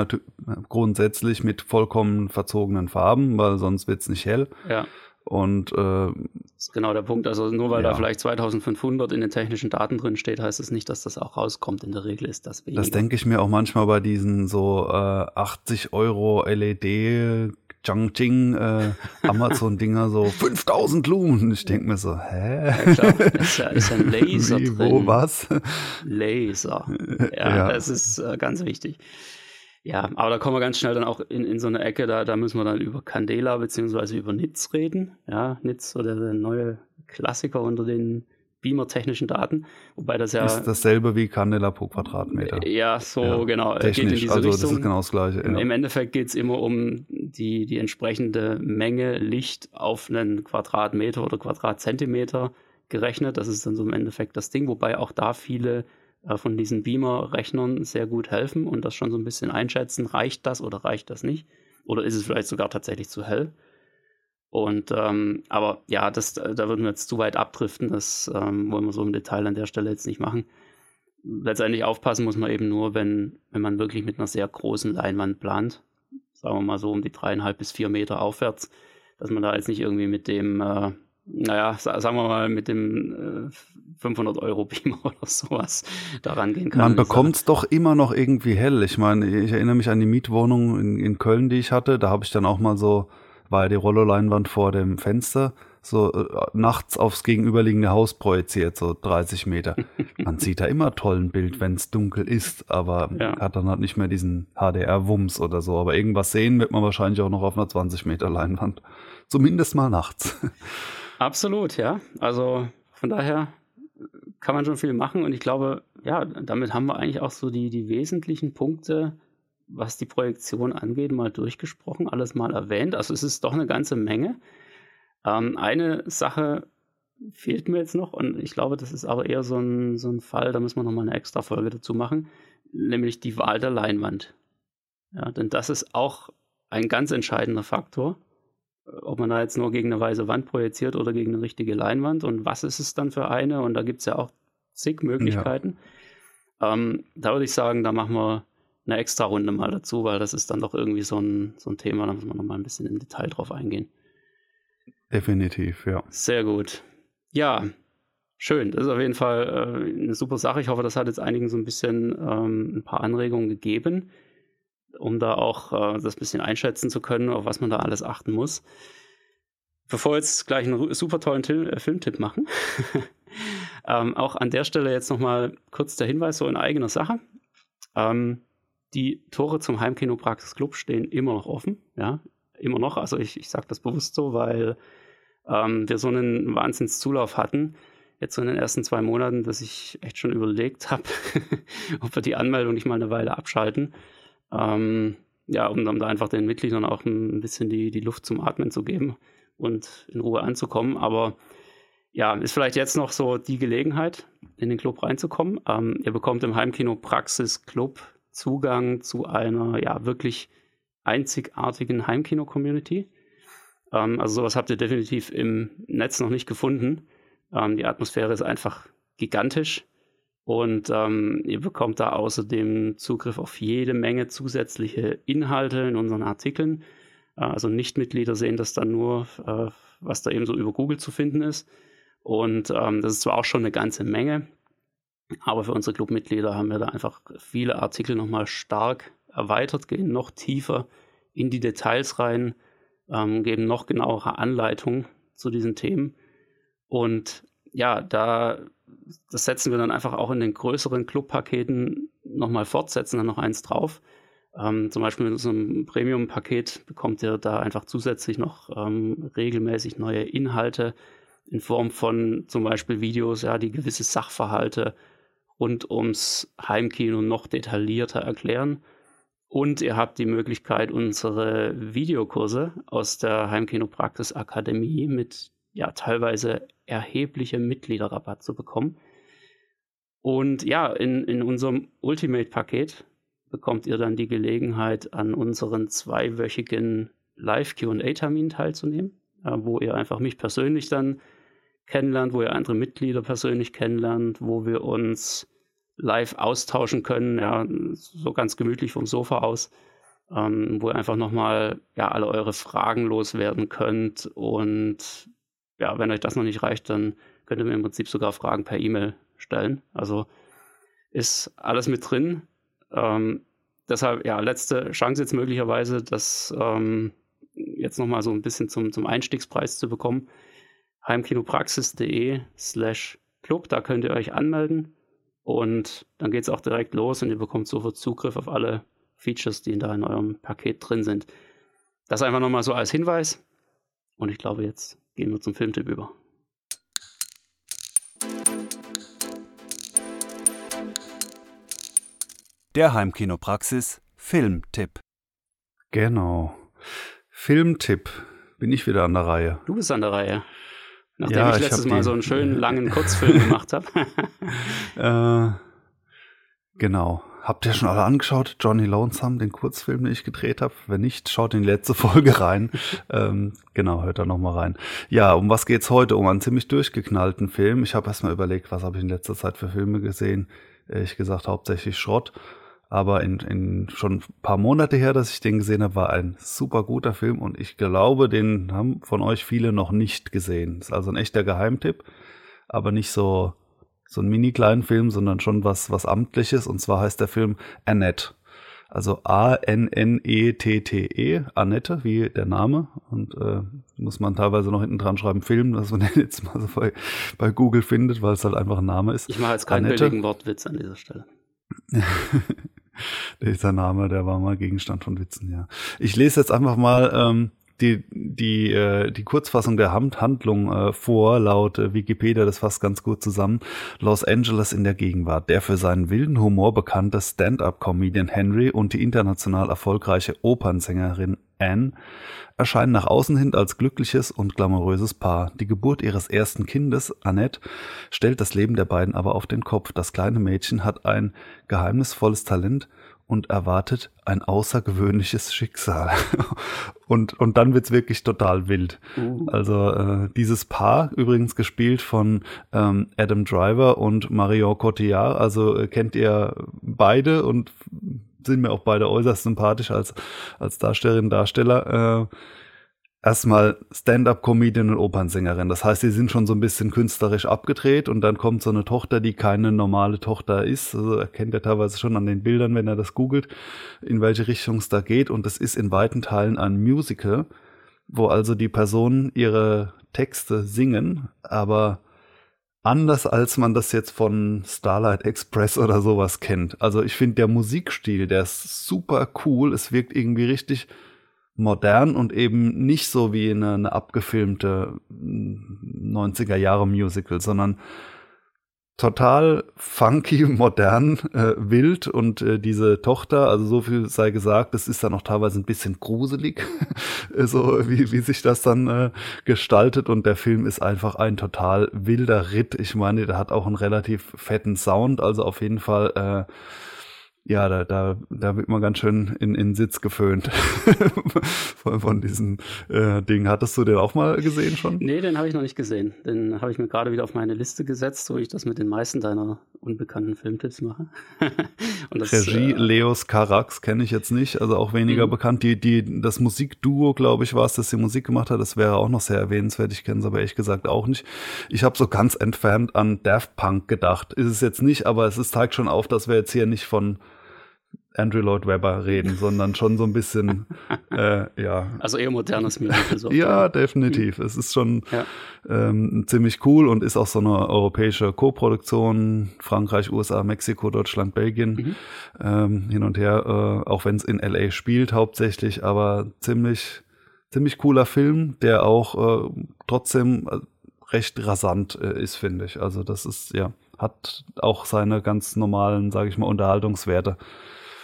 grundsätzlich mit vollkommen verzogenen Farben, weil sonst wird es nicht hell. Ja. Und äh, das ist genau der Punkt. Also nur weil ja. da vielleicht 2500 in den technischen Daten drin steht, heißt es das nicht, dass das auch rauskommt. In der Regel ist das weniger. Das denke ich mir auch manchmal bei diesen so äh, 80 Euro LED Changching äh, Amazon-Dinger so 5000 Lumen. Ich denke mir so, hä? Ja, klar, ist ja, ist ein Laser Wie, drin. Wo, was? Laser. Ja, ja. das ist äh, ganz wichtig. Ja, aber da kommen wir ganz schnell dann auch in, in so eine Ecke, da, da müssen wir dann über Candela beziehungsweise über Nitz reden. Ja, Nitz oder der neue Klassiker unter den beamer-technischen Daten, wobei das ja... Ist dasselbe wie Candela pro Quadratmeter. Ja, so ja, genau. Technisch, also Richtung. das ist genau das Gleiche. Ja. Im Endeffekt geht es immer um die, die entsprechende Menge Licht auf einen Quadratmeter oder Quadratzentimeter gerechnet. Das ist dann so im Endeffekt das Ding, wobei auch da viele äh, von diesen Beamer-Rechnern sehr gut helfen und das schon so ein bisschen einschätzen, reicht das oder reicht das nicht? Oder ist es vielleicht sogar tatsächlich zu hell? Und ähm, aber ja, das, da würden wir jetzt zu weit abdriften, das ähm, wollen wir so im Detail an der Stelle jetzt nicht machen. Letztendlich aufpassen muss man eben nur, wenn, wenn man wirklich mit einer sehr großen Leinwand plant, sagen wir mal so um die dreieinhalb bis vier Meter aufwärts, dass man da jetzt nicht irgendwie mit dem, äh, naja, sagen wir mal mit dem äh, 500 Euro Beamer oder sowas daran gehen kann. Man bekommt es doch immer noch irgendwie hell. Ich meine, ich erinnere mich an die Mietwohnung in, in Köln, die ich hatte. Da habe ich dann auch mal so ja die Rollo-Leinwand vor dem Fenster, so äh, nachts aufs gegenüberliegende Haus projiziert, so 30 Meter. Man sieht da immer toll ein Bild, wenn es dunkel ist, aber ja. hat dann halt nicht mehr diesen HDR-Wumms oder so. Aber irgendwas sehen wird man wahrscheinlich auch noch auf einer 20 Meter Leinwand. Zumindest mal nachts. Absolut, ja. Also von daher kann man schon viel machen und ich glaube, ja, damit haben wir eigentlich auch so die, die wesentlichen Punkte, was die Projektion angeht, mal durchgesprochen, alles mal erwähnt. Also es ist doch eine ganze Menge. Ähm, eine Sache fehlt mir jetzt noch und ich glaube, das ist aber eher so ein, so ein Fall, da müssen wir nochmal eine extra Folge dazu machen, nämlich die Wahl der Leinwand. Ja, denn das ist auch ein ganz entscheidender Faktor, ob man da jetzt nur gegen eine weiße Wand projiziert oder gegen eine richtige Leinwand und was ist es dann für eine und da gibt es ja auch zig Möglichkeiten. Ja. Ähm, da würde ich sagen, da machen wir eine extra Runde mal dazu, weil das ist dann doch irgendwie so ein, so ein Thema, da muss man nochmal ein bisschen im Detail drauf eingehen. Definitiv, ja. Sehr gut. Ja, schön. Das ist auf jeden Fall äh, eine super Sache. Ich hoffe, das hat jetzt einigen so ein bisschen ähm, ein paar Anregungen gegeben, um da auch äh, das ein bisschen einschätzen zu können, auf was man da alles achten muss. Bevor wir jetzt gleich einen super tollen Til äh, Filmtipp machen, ähm, auch an der Stelle jetzt nochmal kurz der Hinweis so in eigener Sache. Ähm, die Tore zum Heimkinopraxis Club stehen immer noch offen, ja, immer noch. Also ich, ich sage das bewusst so, weil ähm, wir so einen Wahnsinnszulauf hatten, jetzt so in den ersten zwei Monaten, dass ich echt schon überlegt habe, ob wir die Anmeldung nicht mal eine Weile abschalten. Ähm, ja, um, um da einfach den Mitgliedern auch ein bisschen die, die Luft zum Atmen zu geben und in Ruhe anzukommen. Aber ja, ist vielleicht jetzt noch so die Gelegenheit, in den Club reinzukommen. Ähm, ihr bekommt im Heimkino Praxis Club Zugang zu einer ja wirklich einzigartigen Heimkino-Community. Ähm, also sowas habt ihr definitiv im Netz noch nicht gefunden. Ähm, die Atmosphäre ist einfach gigantisch und ähm, ihr bekommt da außerdem Zugriff auf jede Menge zusätzliche Inhalte in unseren Artikeln. Äh, also Nichtmitglieder sehen das dann nur, äh, was da eben so über Google zu finden ist. Und ähm, das ist zwar auch schon eine ganze Menge, aber für unsere Clubmitglieder haben wir da einfach viele Artikel nochmal stark erweitert, gehen noch tiefer in die Details rein, ähm, geben noch genauere Anleitungen zu diesen Themen. Und ja, da das setzen wir dann einfach auch in den größeren Clubpaketen nochmal fort, setzen dann noch eins drauf. Ähm, zum Beispiel mit unserem Premium-Paket bekommt ihr da einfach zusätzlich noch ähm, regelmäßig neue Inhalte in Form von zum Beispiel Videos, ja, die gewisse Sachverhalte rund ums Heimkino noch detaillierter erklären. Und ihr habt die Möglichkeit, unsere Videokurse aus der Heimkinopraxis Akademie mit ja teilweise erheblichem Mitgliederrabatt zu bekommen. Und ja, in, in unserem Ultimate-Paket bekommt ihr dann die Gelegenheit, an unseren zweiwöchigen Live-QA-Termin teilzunehmen, wo ihr einfach mich persönlich dann kennenlernt, wo ihr andere Mitglieder persönlich kennenlernt, wo wir uns live austauschen können, ja, so ganz gemütlich vom Sofa aus, ähm, wo ihr einfach nochmal ja, alle eure Fragen loswerden könnt. Und ja, wenn euch das noch nicht reicht, dann könnt ihr mir im Prinzip sogar Fragen per E-Mail stellen. Also ist alles mit drin. Ähm, deshalb, ja, letzte Chance jetzt möglicherweise, das ähm, jetzt nochmal so ein bisschen zum, zum Einstiegspreis zu bekommen heimkinopraxis.de slash Club. Da könnt ihr euch anmelden und dann geht es auch direkt los und ihr bekommt sofort Zugriff auf alle Features, die da in eurem Paket drin sind. Das einfach nochmal so als Hinweis. Und ich glaube, jetzt gehen wir zum Filmtipp über. Der Heimkinopraxis Filmtipp. Genau. Filmtipp. Bin ich wieder an der Reihe. Du bist an der Reihe. Nachdem ja, ich letztes ich Mal die, so einen schönen langen Kurzfilm gemacht habe. äh, genau. Habt ihr schon alle angeschaut? Johnny Lonesome, den Kurzfilm, den ich gedreht habe? Wenn nicht, schaut in die letzte Folge rein. ähm, genau, hört da nochmal rein. Ja, um was geht's heute? Um einen ziemlich durchgeknallten Film. Ich habe erstmal überlegt, was habe ich in letzter Zeit für Filme gesehen. Ich gesagt, hauptsächlich Schrott aber in, in schon ein paar Monate her, dass ich den gesehen habe, war ein super guter Film und ich glaube, den haben von euch viele noch nicht gesehen. Ist also ein echter Geheimtipp, aber nicht so so ein mini kleinen Film, sondern schon was was amtliches und zwar heißt der Film Annette. Also A-N-N-E-T-T-E, -E, Annette, wie der Name. Und äh, muss man teilweise noch hinten dran schreiben, Film, dass man den jetzt mal so bei, bei Google findet, weil es halt einfach ein Name ist. Ich mache jetzt keinen Annette. billigen Wortwitz an dieser Stelle. Dieser Name, der war mal Gegenstand von Witzen, ja. Ich lese jetzt einfach mal ähm, die, die, äh, die Kurzfassung der Handlung äh, vor, laut äh, Wikipedia, das fasst ganz gut zusammen. Los Angeles in der Gegenwart. Der für seinen wilden Humor bekannte Stand-up-Comedian Henry und die international erfolgreiche Opernsängerin Anne erscheinen nach außen hin als glückliches und glamouröses Paar. Die Geburt ihres ersten Kindes, Annette, stellt das Leben der beiden aber auf den Kopf. Das kleine Mädchen hat ein geheimnisvolles Talent und erwartet ein außergewöhnliches Schicksal. und, und dann wird's wirklich total wild. Uh. Also äh, dieses Paar, übrigens gespielt von ähm, Adam Driver und Marion Cotillard, also äh, kennt ihr beide und sind mir auch beide äußerst sympathisch als, als Darstellerin, Darsteller. Äh, erstmal Stand-up-Comedian und Opernsängerin. Das heißt, sie sind schon so ein bisschen künstlerisch abgedreht und dann kommt so eine Tochter, die keine normale Tochter ist. Also erkennt er teilweise schon an den Bildern, wenn er das googelt, in welche Richtung es da geht. Und es ist in weiten Teilen ein Musical, wo also die Personen ihre Texte singen, aber anders als man das jetzt von Starlight Express oder sowas kennt. Also ich finde der Musikstil, der ist super cool. Es wirkt irgendwie richtig modern und eben nicht so wie eine, eine abgefilmte 90er Jahre Musical, sondern total funky, modern, äh, wild und äh, diese Tochter, also so viel sei gesagt, das ist dann auch teilweise ein bisschen gruselig, so wie, wie sich das dann äh, gestaltet und der Film ist einfach ein total wilder Ritt. Ich meine, der hat auch einen relativ fetten Sound, also auf jeden Fall äh, ja, da, da, da wird man ganz schön in, in Sitz geföhnt von, von diesem äh, Ding. Hattest du den auch mal gesehen schon? Nee, den habe ich noch nicht gesehen. Den habe ich mir gerade wieder auf meine Liste gesetzt, wo ich das mit den meisten deiner unbekannten Filmtipps mache. das, Regie äh, Leos Carax kenne ich jetzt nicht, also auch weniger mhm. bekannt. Die, die, das Musikduo, glaube ich, war es, das die Musik gemacht hat. Das wäre auch noch sehr erwähnenswert. Ich kenne es aber ehrlich gesagt auch nicht. Ich habe so ganz entfernt an Daft Punk gedacht. Ist es jetzt nicht, aber es ist, zeigt schon auf, dass wir jetzt hier nicht von Andrew Lloyd Webber reden, sondern schon so ein bisschen, äh, ja. Also eher modernes Musical. So ja, definitiv. Es ist schon ja. ähm, ziemlich cool und ist auch so eine europäische Co-Produktion. Frankreich, USA, Mexiko, Deutschland, Belgien. Mhm. Ähm, hin und her, äh, auch wenn es in LA spielt hauptsächlich, aber ziemlich, ziemlich cooler Film, der auch äh, trotzdem äh, recht rasant äh, ist, finde ich. Also das ist, ja, hat auch seine ganz normalen, sage ich mal, Unterhaltungswerte.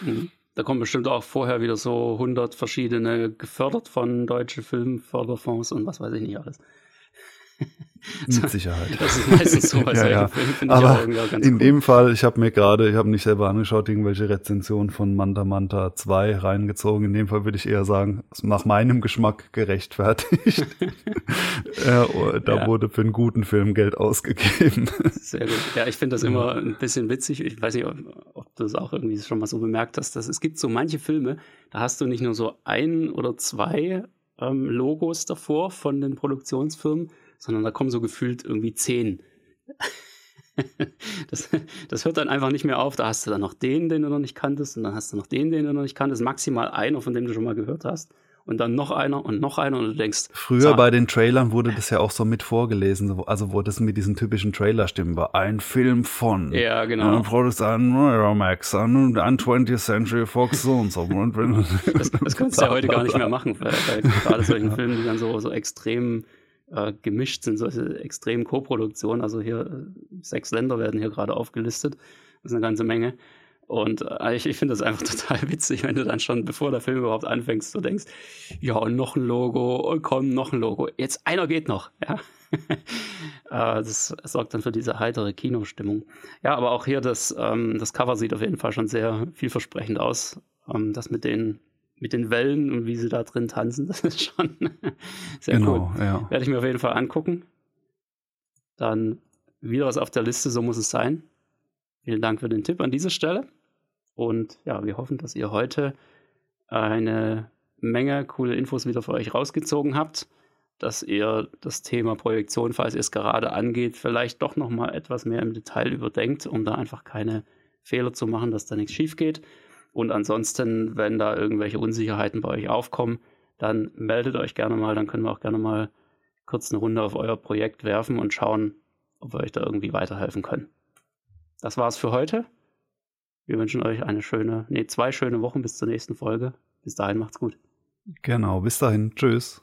Mhm. Da kommen bestimmt auch vorher wieder so 100 verschiedene gefördert von deutschen Filmförderfonds und was weiß ich nicht alles. Mit Sicherheit. Das ist meistens so bei ja, ja. Filmen, Aber in dem Fall, ich habe mir gerade, ich habe nicht selber angeschaut, irgendwelche Rezensionen von Manta Manta 2 reingezogen. In dem Fall würde ich eher sagen, nach meinem Geschmack gerechtfertigt. äh, da ja. wurde für einen guten Film Geld ausgegeben. Sehr gut. Ja, ich finde das immer ein bisschen witzig. Ich weiß nicht, ob du das auch irgendwie schon mal so bemerkt hast, dass es gibt so manche Filme, da hast du nicht nur so ein oder zwei ähm, Logos davor von den Produktionsfirmen, sondern da kommen so gefühlt irgendwie zehn. das, das hört dann einfach nicht mehr auf. Da hast du dann noch den, den du noch nicht kanntest, und dann hast du noch den, den du noch nicht kanntest, maximal einer, von dem du schon mal gehört hast. Und dann noch einer und noch einer und du denkst. Früher so, bei den Trailern wurde das ja auch so mit vorgelesen, also wo das mit diesen typischen Trailer-Stimmen war. Ein Film von. Ja, genau. Produkt an Miramax, an, an 20th Century Fox so und so. das, das kannst du ja heute gar nicht mehr machen, gerade solchen Filmen, die dann so, so extrem äh, gemischt sind, solche extremen Co-Produktionen. Also hier äh, sechs Länder werden hier gerade aufgelistet. Das ist eine ganze Menge. Und äh, ich, ich finde das einfach total witzig, wenn du dann schon, bevor der Film überhaupt anfängst, so denkst, ja, und noch ein Logo, und komm, noch ein Logo. Jetzt einer geht noch, ja. äh, das sorgt dann für diese heitere Kinostimmung. Ja, aber auch hier das, ähm, das Cover sieht auf jeden Fall schon sehr vielversprechend aus. Ähm, das mit den mit den Wellen und wie sie da drin tanzen, das ist schon sehr genau, cool. Ja. Werde ich mir auf jeden Fall angucken. Dann wieder was auf der Liste, so muss es sein. Vielen Dank für den Tipp an dieser Stelle. Und ja, wir hoffen, dass ihr heute eine Menge coole Infos wieder für euch rausgezogen habt, dass ihr das Thema Projektion, falls ihr es gerade angeht, vielleicht doch noch mal etwas mehr im Detail überdenkt, um da einfach keine Fehler zu machen, dass da nichts schief geht. Und ansonsten, wenn da irgendwelche Unsicherheiten bei euch aufkommen, dann meldet euch gerne mal, dann können wir auch gerne mal kurz eine Runde auf euer Projekt werfen und schauen, ob wir euch da irgendwie weiterhelfen können. Das war's für heute. Wir wünschen euch eine schöne, nee, zwei schöne Wochen bis zur nächsten Folge. Bis dahin macht's gut. Genau, bis dahin. Tschüss.